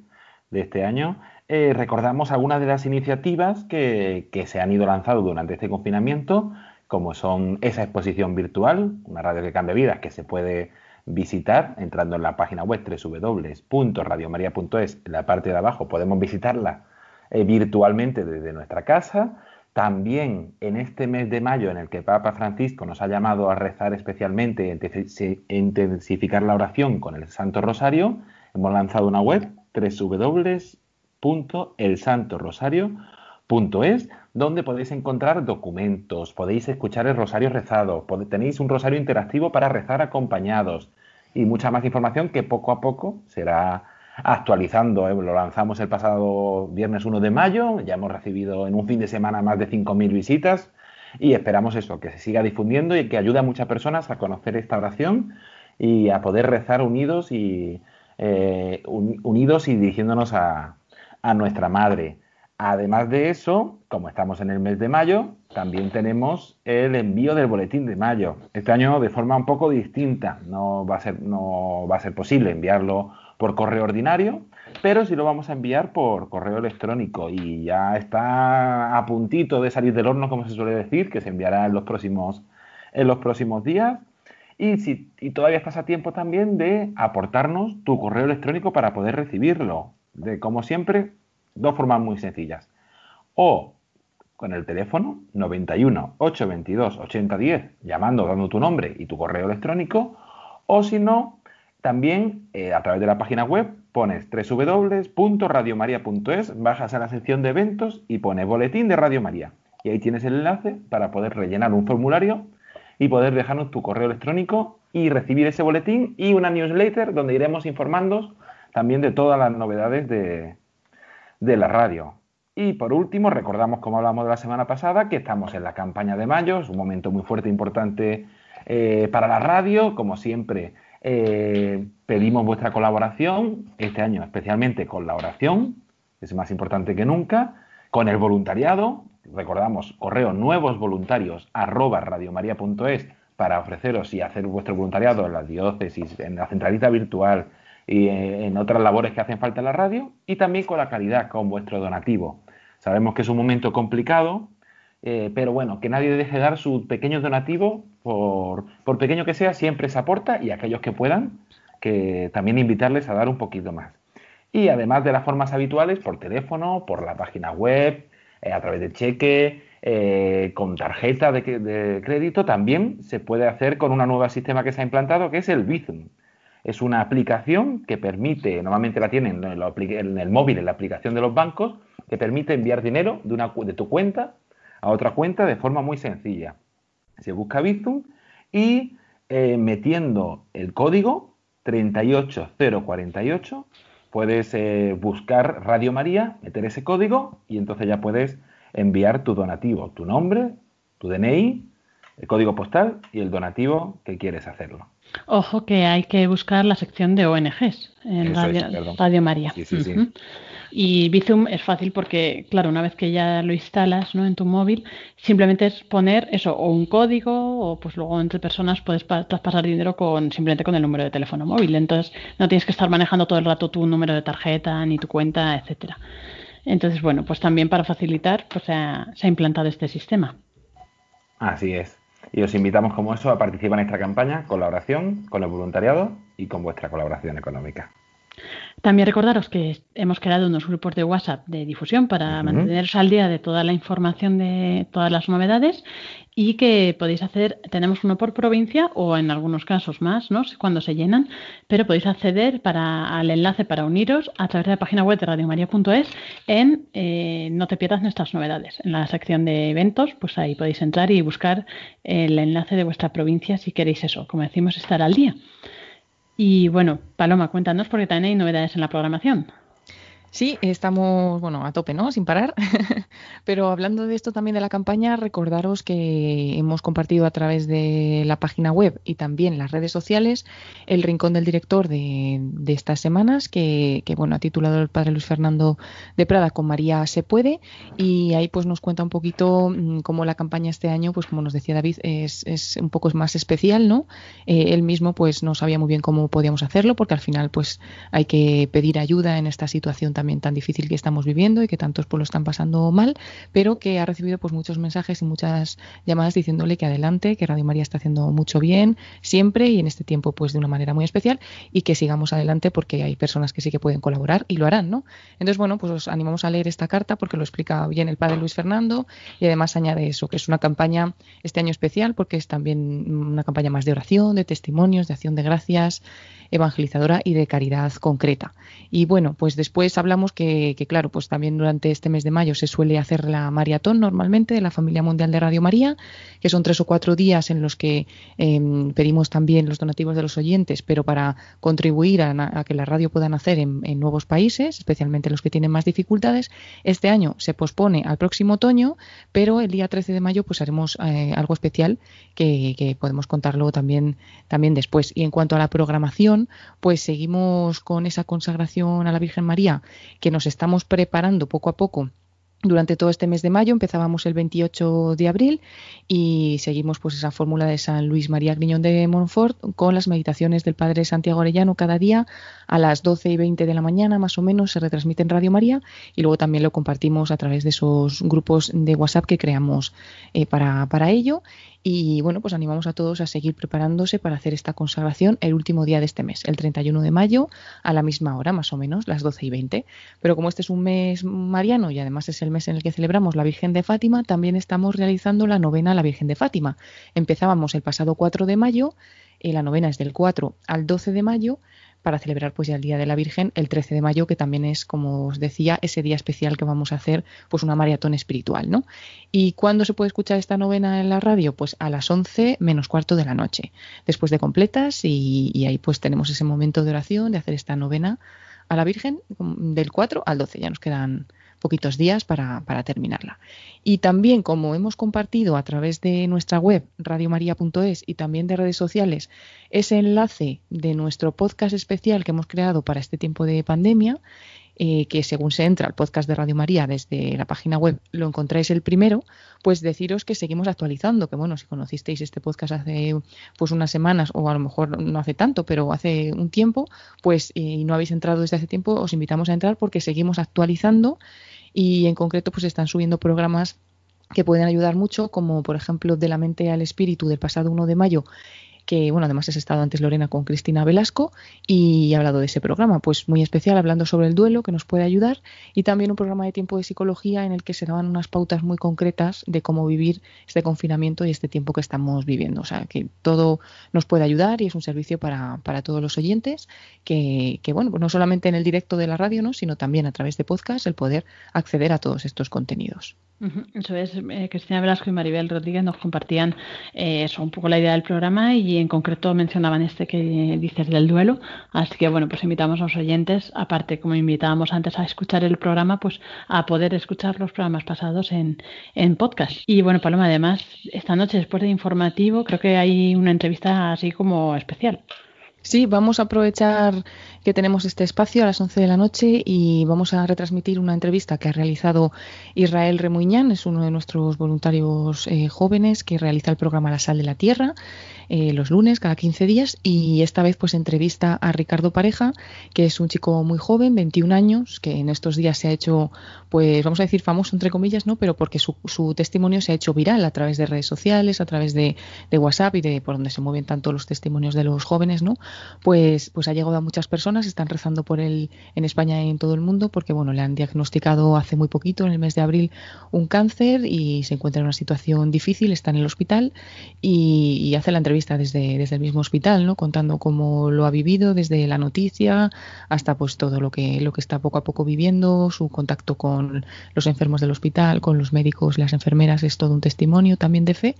de este año, eh, recordamos algunas de las iniciativas que, se han ido lanzando durante este confinamiento, como son esa exposición virtual, una radio que cambia vidas, que se puede visitar entrando en la página web www.radiomaria.es, en la parte de abajo podemos visitarla eh, virtualmente desde nuestra casa. También en este mes de mayo en el que Papa Francisco nos ha llamado a rezar especialmente e intensificar la oración con el Santo Rosario, hemos lanzado una web www.elsantorosario.es donde podéis encontrar documentos, podéis escuchar el rosario rezado, tenéis un rosario interactivo para rezar acompañados y mucha más información que poco a poco será actualizando. ¿eh? Lo lanzamos el pasado viernes 1 de mayo, ya hemos recibido en un fin de semana más de 5.000 visitas y esperamos eso, que se siga difundiendo y que ayude a muchas personas a conocer esta oración y a poder rezar unidos y eh, unidos y dirigiéndonos a, a nuestra madre. Además de eso, como estamos en el mes de mayo, también tenemos el envío del boletín de mayo. Este año de forma un poco distinta. No va a ser, no va a ser posible enviarlo por correo ordinario, pero sí lo vamos a enviar por correo electrónico y ya está a puntito de salir del horno, como se suele decir, que se enviará en los próximos, en los próximos días. Y, si, y todavía estás a tiempo también de aportarnos tu correo electrónico para poder recibirlo. De, como siempre, Dos formas muy sencillas. O con el teléfono 91 822 8010, llamando, dando tu nombre y tu correo electrónico, o si no, también eh, a través de la página web pones www.radiomaria.es, bajas a la sección de eventos y pones boletín de Radio María. Y ahí tienes el enlace para poder rellenar un formulario y poder dejarnos tu correo electrónico y recibir ese boletín y una newsletter donde iremos informando también de todas las novedades de, de la radio. Y por último, recordamos, como hablamos de la semana pasada, que estamos en la campaña de mayo, es un momento muy fuerte e importante eh, para la radio. Como siempre, eh, pedimos vuestra colaboración, este año especialmente con la oración, es más importante que nunca, con el voluntariado. Recordamos, correo nuevos voluntarios arroba radiomaria.es para ofreceros y hacer vuestro voluntariado en la diócesis, en la centralita virtual, y en otras labores que hacen falta en la radio y también con la calidad, con vuestro donativo. Sabemos que es un momento complicado, eh, pero bueno, que nadie deje de dar su pequeño donativo, por, por pequeño que sea, siempre se aporta y aquellos que puedan, que también invitarles a dar un poquito más. Y además de las formas habituales, por teléfono, por la página web, eh, a través de cheque, eh, con tarjeta de, de, crédito, también se puede hacer con un nuevo sistema que se ha implantado, que es el Bizum. Es una aplicación que permite, normalmente la tienen en, el móvil, en la aplicación de los bancos, que permite enviar dinero de, una, de tu cuenta a otra cuenta de forma muy sencilla. Se busca Bizum y eh, metiendo el código 38048 puedes eh, buscar Radio María, meter ese código y entonces ya puedes enviar tu donativo, tu nombre, tu DNI, el código postal y el donativo que quieres hacerlo. Ojo que hay que buscar la sección de ONGs en Radio, María. Y Bizum es fácil porque, claro, una vez que ya lo instalas ¿no? en tu móvil, simplemente es poner eso, o un código, o pues luego entre personas puedes traspasar dinero con simplemente con el número de teléfono móvil. Entonces no tienes que estar manejando todo el rato tu número de tarjeta, ni tu cuenta, etcétera. Entonces, bueno, pues también para facilitar, pues se ha implantado este sistema. Así es. Y os invitamos como eso a participar en esta campaña con la oración, con el voluntariado y con vuestra colaboración económica. También recordaros que hemos creado unos grupos de WhatsApp de difusión para manteneros al día de toda la información de todas las novedades y que podéis hacer, tenemos uno por provincia o en algunos casos más, ¿no? Cuando se llenan, pero podéis acceder para, al enlace para uniros a través de la página web de radiomaria.es en eh, No te pierdas nuestras novedades. En la sección de eventos, pues ahí podéis entrar y buscar el enlace de vuestra provincia si queréis eso, como decimos, estar al día. Y bueno, Paloma, cuéntanos porque también hay novedades en la programación. Sí, estamos, bueno, a tope, ¿no? Sin parar. Pero hablando de esto también de la campaña, recordaros que hemos compartido a través de la página web y también las redes sociales el rincón del director de, estas semanas, que, bueno, ha titulado el padre Luis Fernando de Prada con María se puede. Y ahí pues nos cuenta un poquito mm, cómo la campaña este año, pues como nos decía David, es, es un poco más especial, ¿no? Eh, él mismo pues no sabía muy bien cómo podíamos hacerlo, porque al final pues hay que pedir ayuda en esta situación también tan difícil que estamos viviendo y que tantos pueblos están pasando mal, pero que ha recibido pues muchos mensajes y muchas llamadas diciéndole que adelante, que Radio María está haciendo mucho bien siempre y en este tiempo pues de una manera muy especial y que sigamos adelante porque hay personas que sí que pueden colaborar y lo harán, ¿no? Entonces, bueno, pues os animamos a leer esta carta porque lo explica bien el padre Luis Fernando y además añade eso, que es una campaña este año especial porque es también una campaña más de oración, de testimonios, de acción de gracias evangelizadora y de caridad concreta. Y bueno, pues después hablamos que, claro, pues también durante este mes de mayo se suele hacer la maratón normalmente de la familia mundial de Radio María, que son tres o cuatro días en los que em, pedimos también los donativos de los oyentes, pero para contribuir a, que la radio pueda nacer en, nuevos países, especialmente los que tienen más dificultades. Este año se pospone al próximo otoño, pero el día 13 de mayo pues haremos eh, algo especial que, que podemos contarlo también, también después. Y en cuanto a la programación, pues seguimos con esa consagración a la Virgen María que nos estamos preparando poco a poco durante todo este mes de mayo. Empezábamos el 28 de abril y seguimos pues esa fórmula de San Luis María Griñón de Montfort con las meditaciones del Padre Santiago Arellano cada día a las 12 y 20 de la mañana más o menos se retransmite en Radio María y luego también lo compartimos a través de esos grupos de WhatsApp que creamos eh, para, para ello y bueno, pues animamos a todos a seguir preparándose para hacer esta consagración el último día de este mes, el 31 de mayo, a la misma hora, más o menos, las 12 y 20. Pero como este es un mes mariano y además es el mes en el que celebramos la Virgen de Fátima, también estamos realizando la novena a la Virgen de Fátima. Empezábamos el pasado 4 de mayo, y la novena es del 4 al 12 de mayo para celebrar pues ya el Día de la Virgen el 13 de mayo, que también es, como os decía, ese día especial que vamos a hacer pues una maratón espiritual, ¿no? ¿Y cuándo se puede escuchar esta novena en la radio? Pues a las 11 menos cuarto de la noche, después de completas y, y ahí pues tenemos ese momento de oración, de hacer esta novena a la Virgen del 4 al 12, ya nos quedan poquitos días para, para, terminarla. Y también, como hemos compartido a través de nuestra web, radiomaria.es, y también de redes sociales, ese enlace de nuestro podcast especial que hemos creado para este tiempo de pandemia, eh, que según se entra al podcast de Radio María desde la página web lo encontráis el primero, pues deciros que seguimos actualizando, que bueno, si conocisteis este podcast hace pues unas semanas o a lo mejor no hace tanto, pero hace un tiempo, pues eh, y no habéis entrado desde hace tiempo, os invitamos a entrar porque seguimos actualizando y en concreto pues están subiendo programas que pueden ayudar mucho, como por ejemplo de la mente al espíritu del pasado 1 de mayo que bueno, además has estado antes Lorena con Cristina Velasco y ha hablado de ese programa, pues muy especial hablando sobre el duelo que nos puede ayudar y también un programa de tiempo de psicología en el que se daban unas pautas muy concretas de cómo vivir este confinamiento y este tiempo que estamos viviendo. O sea, que todo nos puede ayudar y es un servicio para, para todos los oyentes que, que, bueno, pues no solamente en el directo de la radio, ¿no? sino también a través de podcast el poder acceder a todos estos contenidos. Eh, Cristina Velasco y Maribel Rodríguez nos compartían eh, eso, un poco la idea del programa y en concreto mencionaban este que dices del duelo. Así que bueno, pues invitamos a los oyentes, aparte como invitábamos antes a escuchar el programa, pues a poder escuchar los programas pasados en, podcast. Y bueno, Paloma, además, esta noche después de informativo, creo que hay una entrevista así como especial. Sí, vamos a aprovechar que tenemos este espacio a las 11 de la noche y vamos a retransmitir una entrevista que ha realizado Israel Remuñán, es uno de nuestros voluntarios eh, jóvenes que realiza el programa La Sal de la Tierra eh, los lunes, cada 15 días, y esta vez pues entrevista a Ricardo Pareja, que es un chico muy joven, 21 años, que en estos días se ha hecho, pues vamos a decir famoso entre comillas, ¿no? Pero porque su, su testimonio se ha hecho viral a través de redes sociales, a través de, de, WhatsApp y de por donde se mueven tanto los testimonios de los jóvenes, ¿no? Pues, pues ha llegado a muchas personas, están rezando por él en España y en todo el mundo, porque bueno, le han diagnosticado hace muy poquito, en el mes de abril, un cáncer y se encuentra en una situación difícil, está en el hospital y, y hace la entrevista desde, desde el mismo hospital, ¿no? contando cómo lo ha vivido desde la noticia hasta pues todo lo que, lo que está poco a poco viviendo, su contacto con los enfermos del hospital, con los médicos, las enfermeras, es todo un testimonio también de fe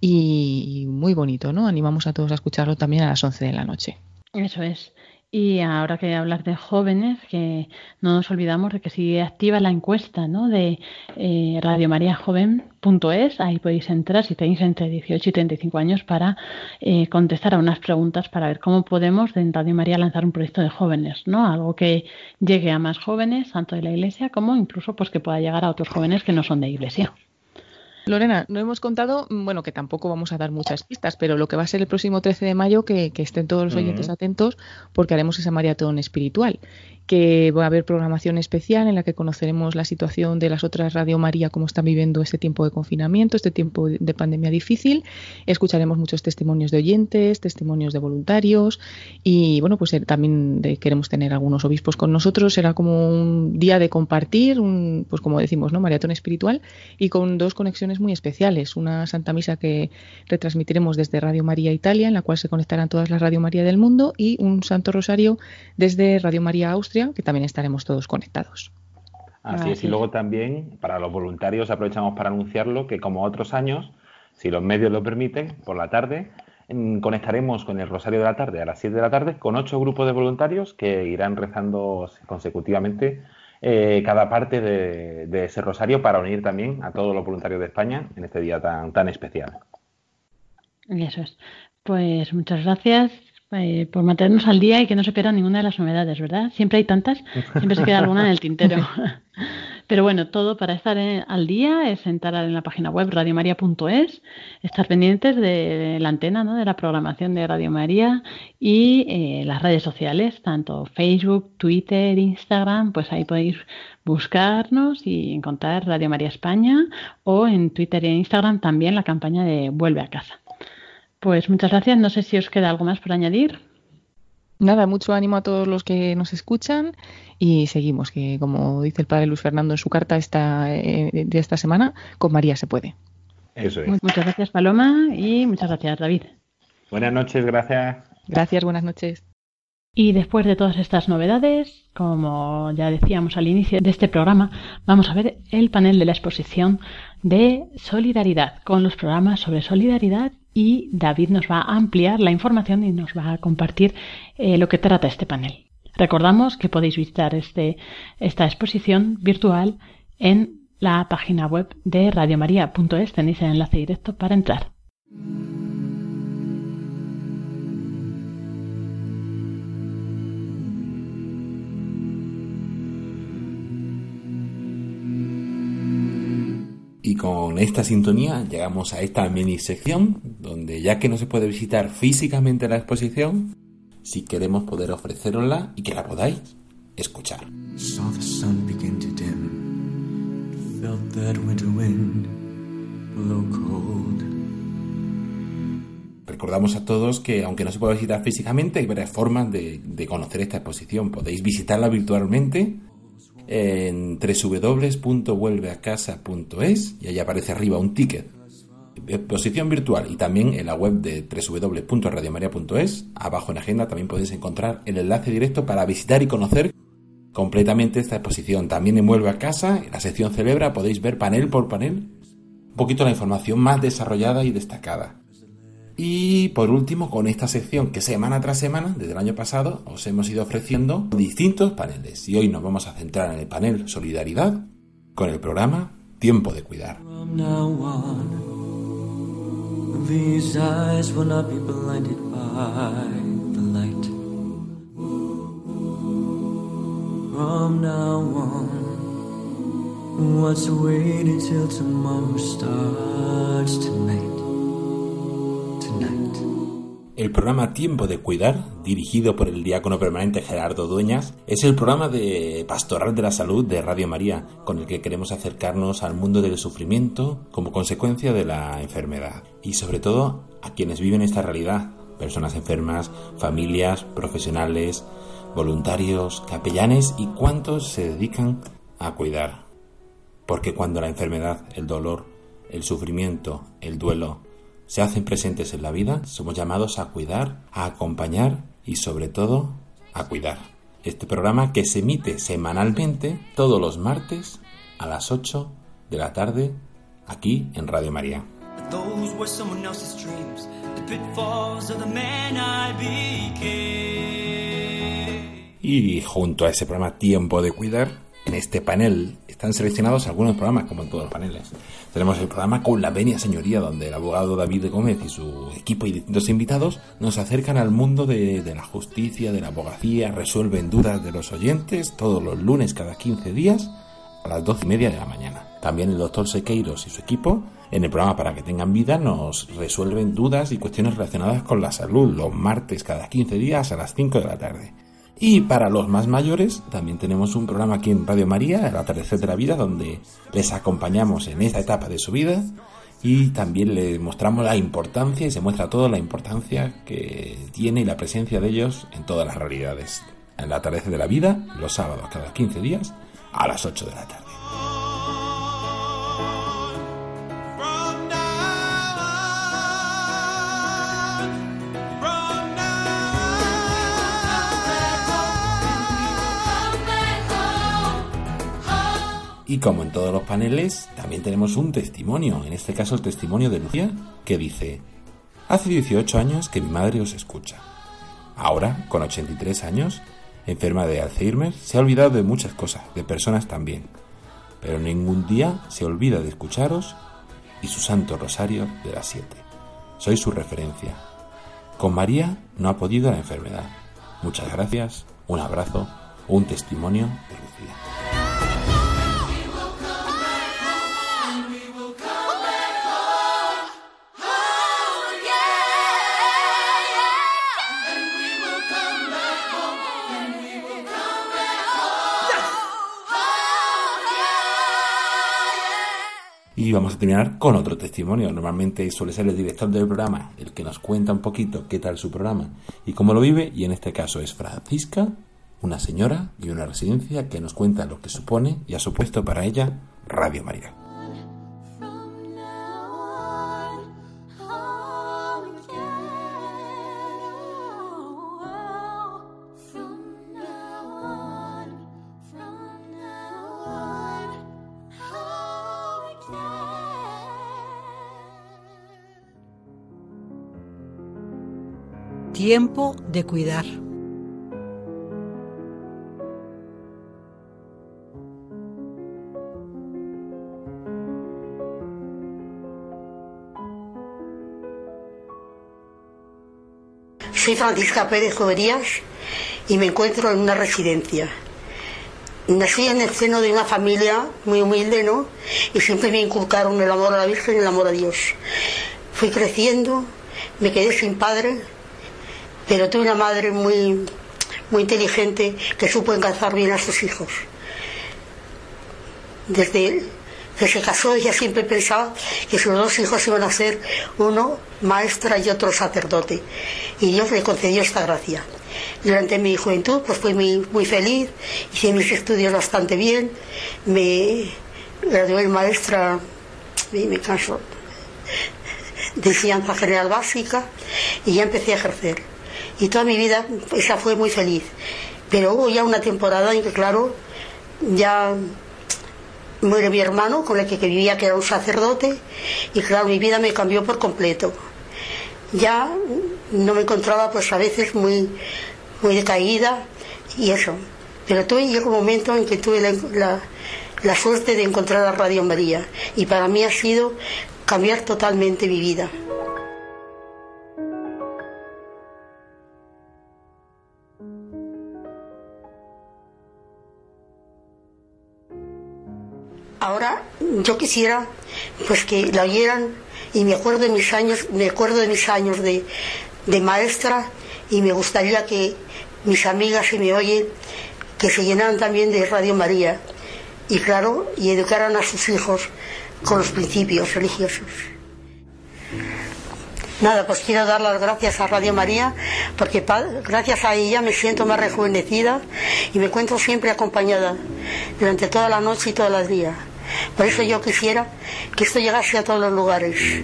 y, y muy bonito, ¿no? Animamos a todos a escucharlo también a las 11 de la noche. Eso es. Y ahora que hablar de jóvenes, que no nos olvidamos de que si activa la encuesta ¿no? de eh, radiomariajoven.es, ahí podéis entrar si tenéis entre 18 y 35 años para eh, contestar a unas preguntas para ver cómo podemos en Radio María lanzar un proyecto de jóvenes, ¿no? Algo que llegue a más jóvenes, tanto de la iglesia como incluso pues que pueda llegar a otros jóvenes que no son de iglesia. Lorena, no hemos contado, mm, bueno, que tampoco vamos a dar muchas pistas, pero lo que va a ser el próximo 13 de mayo, que, estén todos los oyentes atentos, porque haremos esa maratón espiritual que va a haber programación especial en la que conoceremos la situación de las otras Radio María, cómo están viviendo este tiempo de confinamiento, este tiempo de pandemia difícil. Escucharemos muchos testimonios de oyentes, testimonios de voluntarios y bueno, pues también queremos tener algunos obispos con nosotros. Será como un día de compartir, un, pues como decimos, ¿no? Maratón espiritual y con dos conexiones muy especiales. Una Santa Misa que retransmitiremos desde Radio María Italia, en la cual se conectarán todas las Radio María del mundo, y un Santo Rosario desde Radio María Austria, que también estaremos todos conectados. Así es, y luego también para los voluntarios aprovechamos para anunciarlo que como otros años, si los medios lo permiten, por la tarde conectaremos con el Rosario de la tarde a las 7 de la tarde con ocho grupos de voluntarios que irán rezando consecutivamente eh, cada parte de, ese rosario para unir también a todos los voluntarios de España en este día tan, tan especial. Eso es. Pues muchas gracias eh, por mantenernos al día y que no se pierdan ninguna de las novedades, ¿verdad? Siempre hay tantas, siempre se queda alguna en el tintero. Pero bueno, todo para estar al día es entrar en la página web radiomaria.es, estar pendientes de la antena, ¿no? de la programación de Radio María y eh, las redes sociales, tanto Facebook, Twitter, Instagram, pues ahí podéis buscarnos y encontrar Radio María España o en Twitter e Instagram también la campaña de Vuelve a casa. Pues muchas gracias. No sé si os queda algo más por añadir. Nada, mucho ánimo a todos los que nos escuchan y seguimos, que como dice el padre Luis Fernando en su carta esta, eh, de esta semana, con María se puede. Eso es. Muchas gracias Paloma y muchas gracias David. Buenas noches, gracias. Gracias, buenas noches. Y después de todas estas novedades, como ya decíamos al inicio de este programa, vamos a ver el panel de la exposición de solidaridad con los programas sobre solidaridad y David nos va a ampliar la información y nos va a compartir eh, lo que trata este panel. Recordamos que podéis visitar este, esta exposición virtual en la página web de radiomaria.es. Tenéis el enlace directo para entrar. Y con esta sintonía llegamos a esta mini sección donde ya que no se puede visitar físicamente la exposición, si queremos poder ofrecerosla y que la podáis escuchar. Recordamos a todos que aunque no se pueda visitar físicamente, hay varias formas de, de conocer esta exposición. Podéis visitarla virtualmente en www.vuelveacasa.es y ahí aparece arriba un ticket. Exposición virtual y también en la web de www.radiomaria.es. Abajo en agenda también podéis encontrar el enlace directo para visitar y conocer completamente esta exposición. También en Vuelve a Casa, en la sección Celebra, podéis ver panel por panel un poquito la información más desarrollada y destacada. Y por último, con esta sección que semana tras semana, desde el año pasado, os hemos ido ofreciendo distintos paneles. Y hoy nos vamos a centrar en el panel Solidaridad con el programa Tiempo de Cuidar. These eyes will not be blinded by the light. From now on, what's waiting till tomorrow starts tonight. El programa Tiempo de Cuidar, dirigido por el diácono permanente Gerardo Dueñas, es el programa de Pastoral de la Salud de Radio María, con el que queremos acercarnos al mundo del sufrimiento como consecuencia de la enfermedad y sobre todo a quienes viven esta realidad, personas enfermas, familias, profesionales, voluntarios, capellanes y cuantos se dedican a cuidar. Porque cuando la enfermedad, el dolor, el sufrimiento, el duelo, se hacen presentes en la vida, somos llamados a cuidar, a acompañar y sobre todo a cuidar. Este programa que se emite semanalmente todos los martes a las 8 de la tarde aquí en Radio María. Y junto a ese programa Tiempo de Cuidar, en este panel están seleccionados algunos programas, como en todos los paneles. Tenemos el programa Con la Venia Señoría, donde el abogado David Gómez y su equipo y distintos invitados nos acercan al mundo de, la justicia, de la abogacía, resuelven dudas de los oyentes todos los lunes cada 15 días a las 12 y media de la mañana. También el doctor Sequeiros y su equipo en el programa Para que tengan vida nos resuelven dudas y cuestiones relacionadas con la salud los martes cada 15 días a las 5 de la tarde. Y para los más mayores, también tenemos un programa aquí en Radio María, El atardecer de la vida, donde les acompañamos en esta etapa de su vida y también les mostramos la importancia y se muestra toda la importancia que tiene y la presencia de ellos en todas las realidades. En el atardecer de la vida, los sábados cada 15 días, a las 8 de la tarde. Y como en todos los paneles, también tenemos un testimonio, en este caso el testimonio de Lucía, que dice, Hace 18 años que mi madre os escucha. Ahora, con 83 años, enferma de Alzheimer, se ha olvidado de muchas cosas, de personas también, pero ningún día se olvida de escucharos y su santo rosario de las 7. Soy su referencia. Con María no ha podido la enfermedad. Muchas gracias, un abrazo, un testimonio Y vamos a terminar con otro testimonio. Normalmente suele ser el director del programa el que nos cuenta un poquito qué tal su programa y cómo lo vive. Y en este caso es Francisca, una señora y una residencia que nos cuenta lo que supone y ha supuesto para ella Radio María. Tiempo de cuidar. Soy Francisca Pérez Joverías y me encuentro en una residencia. Nací en el seno de una familia muy humilde, ¿no? Y siempre me inculcaron el amor a la Virgen y el amor a Dios. Fui creciendo, me quedé sin padre, pero tuve una madre muy, muy inteligente que supo encantar bien a sus hijos. Desde que se casó ella siempre pensaba que sus dos hijos iban a ser uno maestra y otro sacerdote. Y Dios le concedió esta gracia. Durante mi juventud pues fui muy, muy feliz, hice mis estudios bastante bien, me gradué en maestra, me canso, de enseñanza general básica y ya empecé a ejercer. Y toda mi vida esa fue muy feliz. Pero hubo ya una temporada en que, claro, ya muere mi hermano con el que, vivía, que era un sacerdote, y claro, mi vida me cambió por completo. Ya no me encontraba pues a veces muy, muy decaída y eso. Pero tuve llegó un momento en que tuve la, la, la suerte de encontrar a Radio María y para mí ha sido cambiar totalmente mi vida. Yo quisiera pues que la oyeran y me acuerdo de mis años, me acuerdo de mis años de, de maestra y me gustaría que mis amigas si me oyen que se llenaran también de Radio María y claro, y educaran a sus hijos con los principios religiosos. Nada, pues quiero dar las gracias a Radio María porque gracias a ella me siento más rejuvenecida y me encuentro siempre acompañada durante toda la noche y todos los días. Por eso yo quisiera que esto llegase a todos los lugares.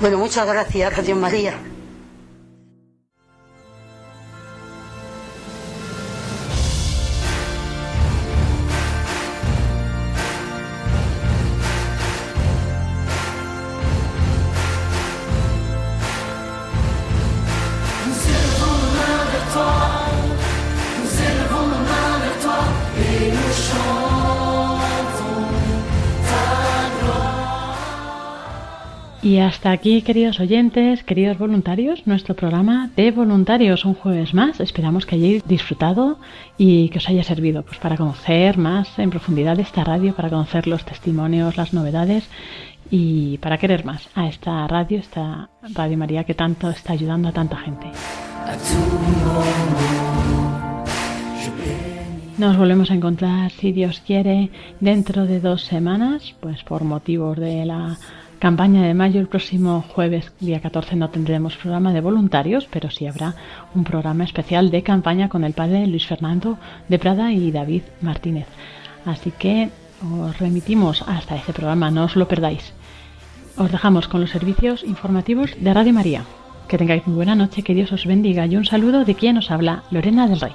Bueno, muchas gracias, Radio María. Y hasta aquí, queridos oyentes, queridos voluntarios, nuestro programa de voluntarios un jueves más. Esperamos que hayáis disfrutado y que os haya servido pues, para conocer más en profundidad esta radio, para conocer los testimonios, las novedades y para querer más a esta radio, esta Radio María que tanto está ayudando a tanta gente. Nos volvemos a encontrar, si Dios quiere, dentro de dos semanas, pues por motivos de la campaña de mayo. El próximo jueves, día 14, no tendremos programa de voluntarios, pero sí habrá un programa especial de campaña con el padre Luis Fernando de Prada y David Martínez. Así que os remitimos hasta ese programa, no os lo perdáis. Os dejamos con los servicios informativos de Radio María. Que tengáis muy buena noche, que Dios os bendiga y un saludo de quien os habla, Lorena del Rey.